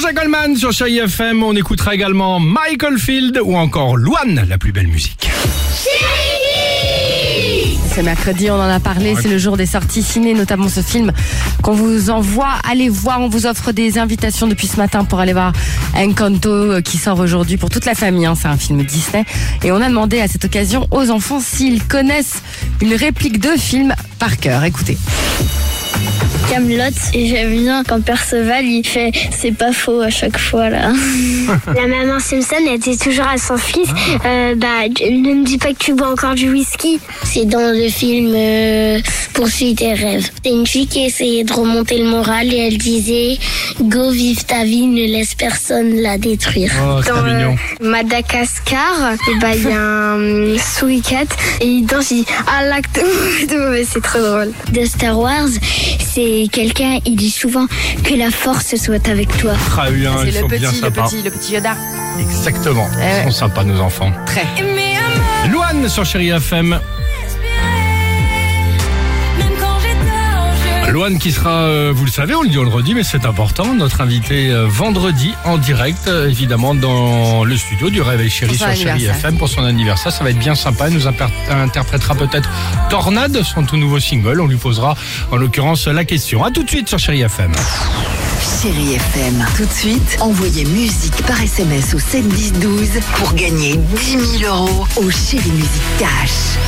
Jean-Jacques Goldman sur FM, on écoutera également Michael Field ou encore Luan, la plus belle musique. C'est mercredi, on en a parlé, c'est le jour des sorties ciné, notamment ce film qu'on vous envoie. Allez voir, on vous offre des invitations depuis ce matin pour aller voir Encanto euh, qui sort aujourd'hui pour toute la famille. hein. C'est un film Disney. Et on a demandé à cette occasion aux enfants s'ils connaissent une réplique de film par cœur. Écoutez. Camelot et j'aime bien quand Perceval il fait c'est pas faux à chaque fois là. La maman Simpson elle dit toujours à son fils euh, bah ne me dis pas que tu bois encore du whisky. C'est dans le film euh, Poursuis tes rêves. C'est une fille qui essayait de remonter le moral et elle disait go vive ta vie ne laisse personne la détruire. Oh, c'est Dans, mignon. Madagascar, et bah il y a un souricat et il danse, il dit ah l'acte, mais c'est trop drôle. De Star Wars, c'est quelqu'un, il dit souvent que la force soit avec toi. Très bien, C'est ils le petit, bien le petit, le petit Yoda. Exactement, Eh ils sont sympas nos enfants. Très. Luan sur Chérie FM. Luan qui sera, euh, vous le savez, on le dit, on le redit, mais c'est important, notre invité euh, vendredi en direct, euh, évidemment, dans le studio du Réveil son sur Chérie anniversaire. FM pour son anniversaire. Ça va être bien sympa. Il nous interprétera peut-être Tornade, son tout nouveau single. On lui posera, en l'occurrence, la question. À tout de suite sur Chérie FM. Chérie FM. Tout de suite, envoyez musique par SMS au 7 10 12 pour gagner 10 000 euros au Chérie Musique Cash.